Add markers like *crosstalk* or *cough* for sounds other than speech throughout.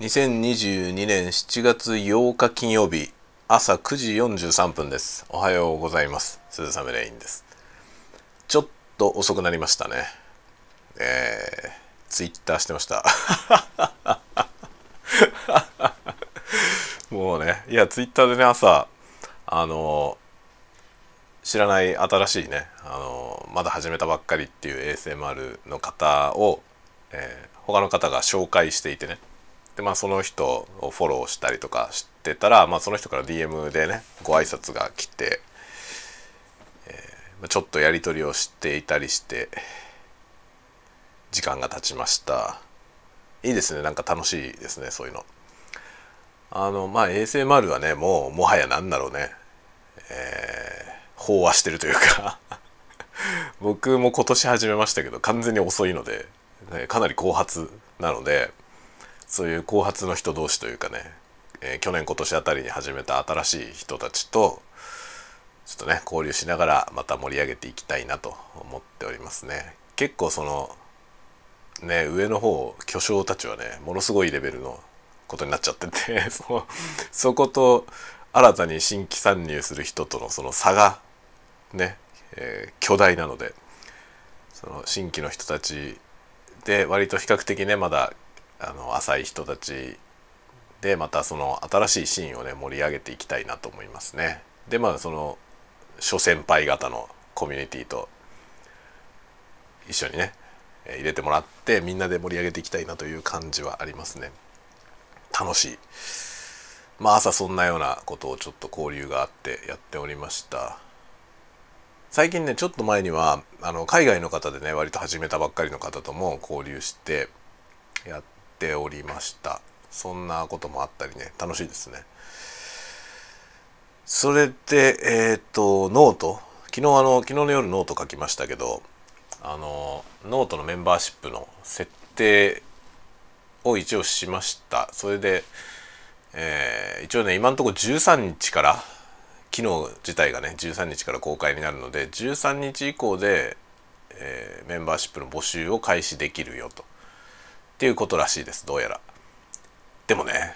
2022年7月8日金曜日朝9時43分です。おはようございます。鈴雨レインです。ちょっと遅くなりましたね。えー、ツイッターしてました。*laughs* もうねいやツイッターでね朝あの知らない新しいねあのまだ始めたばっかりっていう ASMR の方を、えー、他の方が紹介していてね。でまあその人をフォローしたりとかしてたら、まあ、その人から DM でねご挨拶が来て、えー、ちょっとやり取りをしていたりして時間が経ちました。いいですね。なんか楽しいですねそういうの。あのまあ ASMR はねもうもはや何だろうね。えー、飽和してるというか。僕も今年始めましたけど完全に遅いので、ね、かなり後発なのでそういう後発の人同士というかね、えー、去年今年あたりに始めた新しい人たちとちょっとね交流しながらまた盛り上げていきたいなと思っておりますね。結構そのね上の方巨匠たちはねものすごいレベルのことになっちゃってて *laughs* そそこと新たに新規参入する人とのその差がね、えー、巨大なのでその新規の人たちで割と比較的ねまだあの浅い人たちでまたその新しいシーンをね盛り上げていきたいなと思いますね。でまあその諸先輩方のコミュニティと一緒にね入れてもらってみんなで盛り上げていきたいなという感じはありますね。楽しい。まあ朝そんなようなことをちょっと交流があってやっておりました。最近ねちょっと前にはあの海外の方でね割と始めたばっかりの方とも交流してやっておりました。そんなこともあったりね。楽しいですね。それでえっ、ー、と note。昨日あの昨日の夜ノート書きましたけどあのノートのメンバーシップの設定を一応しました。それで、えー、一応ね今のところ13日から機能自体がね13日から公開になるので13日以降で、えー、メンバーシップの募集を開始できるよと。っていうことらしいですどうやら。でもね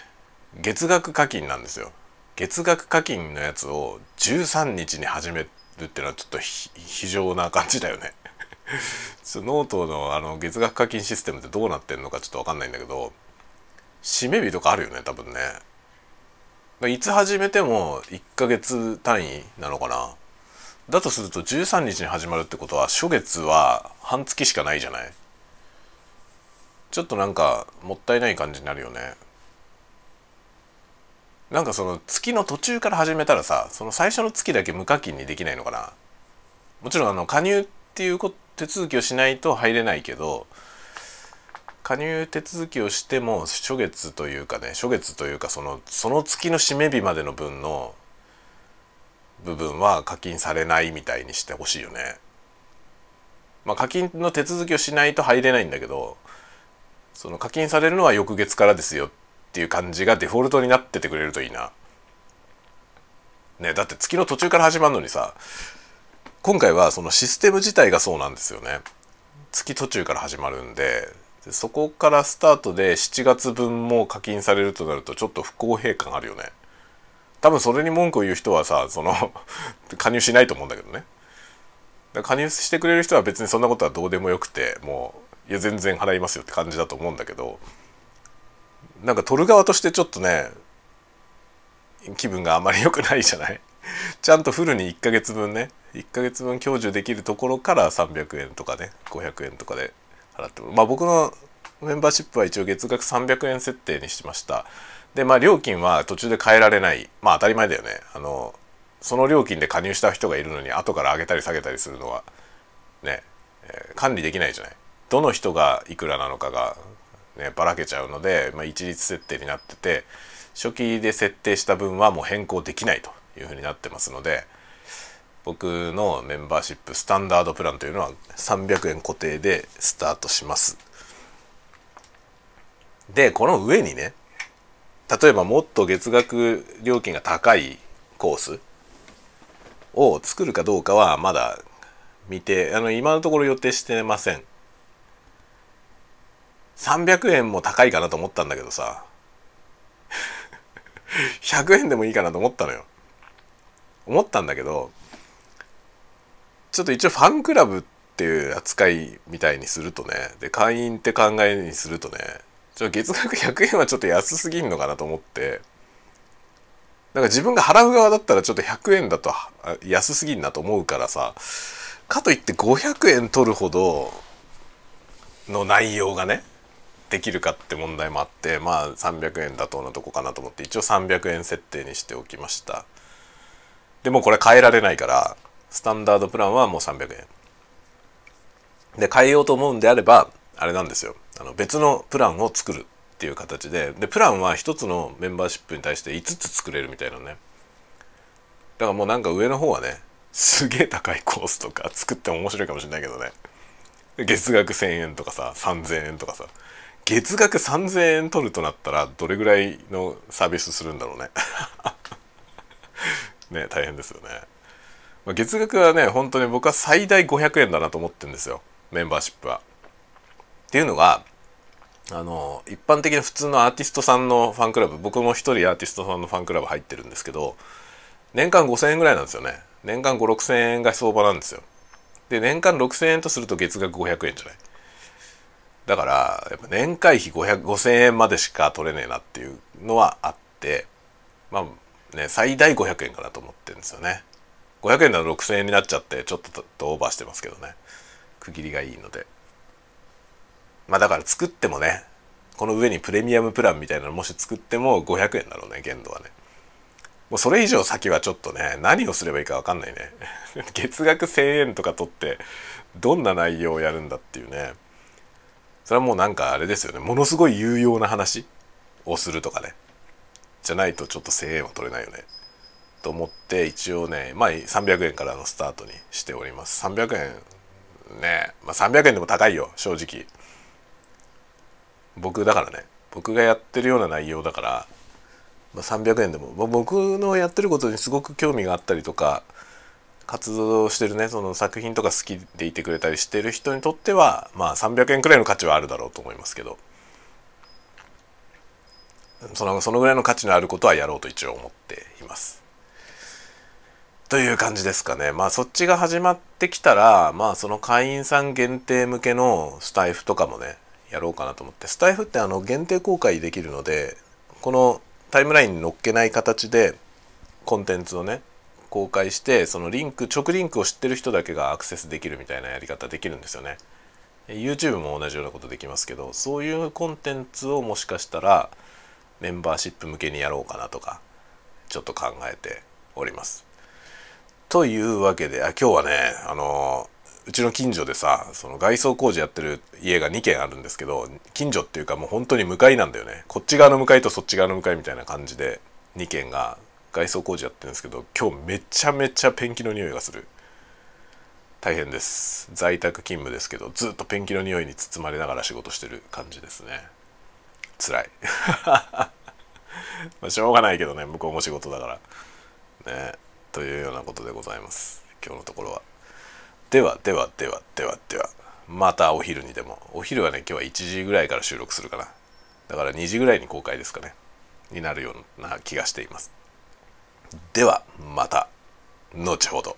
月額課金なんですよ。月額課金のやつを13日に始めるっていうのはちょっと非常な感じだよね。*laughs* ノートのあの月額課金システムってどうなってんのかちょっと分かんないんだけど締め日とかあるよね多分ね。いつ始めても1ヶ月単位なのかな。だとすると13日に始まるってことは初月は半月しかないじゃない。ちょっとなんかもったいない感じになるよねなんかその月の途中から始めたらさその最初の月だけ無課金にできないのかなもちろんあの加入っていう手続きをしないと入れないけど加入手続きをしても初月というかね初月というかそのその月の締め日までの分の部分は課金されないみたいにしてほしいよね。まあ課金の手続きをしないと入れないんだけどその課金されるのは翌月からですよっていう感じがデフォルトになっててくれるといいな。ねだって月の途中から始まるのにさ今回はそのシステム自体がそうなんですよね。月途中から始まるんでそこからスタートで7月分も課金されるとなるとちょっと不公平感あるよね。多分それに文句を言う人はさその *laughs* 加入しないと思うんだけどね。加入してくれる人は別にそんなことはどうでもよくてもういや全然払いますよって感じだと思うんだけどなんか取る側としてちょっとね気分があまり良くないじゃない？*laughs* ちゃんとフルに1ヶ月分ね1ヶ月分享受できるところから300円とかね500円とかで払ってまあ僕のメンバーシップは一応月額300円設定にしました。でまあ料金は途中で変えられない。まあ当たり前だよね。あのその料金で加入した人がいるのに後から上げたり下げたりするのはね、えー、管理できないじゃない？どの人がいくらなのかが、ね、ばらけちゃうので、まあ、一律設定になってて初期で設定した分はもう変更できないというふうになってますので僕のメンバーシップスタンダードプランというのは300円固定でスタートします。でこの上にね例えばもっと月額料金が高いコースを作るかどうかはまだ見てあの今のところ予定してません。300円も高いかなと思ったんだけどさ。100円でもいいかなと思ったのよ。思ったんだけどちょっと一応ファンクラブっていう扱いみたいにするとねで会員って考えにするとねちょ月額100円はちょっと安すぎんのかなと思ってなんか自分が払う側だったらちょっと100円だと安すぎんなと思うからさかといって500円取るほどの内容がねできるかって問題もあってまあ300円妥当なとこかなと思って一応300円設定にしておきました。でもこれ変えられないからスタンダードプランはもう300円。で変えようと思うんであればあれなんですよ。あの別のプランを作るっていう形ででプランは1つのメンバーシップに対して5つ作れるみたいなね。だからもうなんか上の方はねすげえ高いコースとか作っても面白いかもしれないけどね。月額1,000円とかさ3,000円とかさ。月額3,000円取るとなったらどれぐらいのサービスするんだろうね。*laughs* ね大変ですよね、ま、月額はね本当に僕は最大500円だなと思ってるんですよ。メンバーシップは。っていうのがあの一般的な普通のアーティストさんのファンクラブ僕も一人アーティストさんのファンクラブ入ってるんですけど年間5,000円ぐらいなんですよね。年間5,6,000円が相場なんですよ。で年間6,000円とすると月額500円じゃない。だからやっぱ年会費5,000円までしか取れねえなっていうのはあってまあね最大500円かなと思ってるんですよね。500円なら6,000円になっちゃってちょっとオーバーしてますけどね。区切りがいいので。まあだから作ってもねこの上にプレミアムプランみたいなのもし作っても500円だろうね限度はね。もうそれ以上先はちょっとね何をすればいいか分かんないね。*laughs* 月額1,000円とか取ってどんな内容をやるんだっていうね。それはもうなんかあれですよね。ものすごい有用な話をするとかね。じゃないとちょっと1,000円は取れないよね。と思って一応ねまあ300円からのスタートにしております。300円ねまあ300円でも高いよ。正直。僕だからね。僕がやってるような内容だから、まあ、300円でも、まあ、僕のやってることにすごく興味があったりとか活動してるねその作品とか好きでいてくれたりしてる人にとってはまあ300円くらいの価値はあるだろうと思いますけどそのそのぐらいの価値のあることはやろうと一応思っています。という感じですかね。まあそっちが始まってきたらまあその会員さん限定向けのスタイフとかもねやろうかなと思ってスタイフってあの限定公開できるのでこのタイムラインに載っけない形でコンテンツをね公開してそのリンク直リンクを知ってる人だけがアクセスできるみたいなやり方できるんですよね。YouTube も同じようなことできますけどそういうコンテンツをもしかしたらメンバーシップ向けにやろうかなとかちょっと考えております。というわけであ今日はねあのうちの近所でさその外装工事やってる家が2軒あるんですけど近所っていうかもう本当に向かいなんだよね。こっち側の向かいとそっち側の向かいみたいな感じで2軒が外装工事やってるんですけど今日めちゃめちゃペンキの匂いがする。大変です。在宅勤務ですけどずっとペンキの匂いに包まれながら仕事してる感じですね。辛い。*laughs* まあしょうがないけどね向こうも仕事だから。ね。というようなことでございます。今日のところは。ではではではではでは。またお昼にでも。お昼はね今日は1時ぐらいから収録するかな。だから2時ぐらいに公開ですかね。になるような気がしています。ではまた後ほど。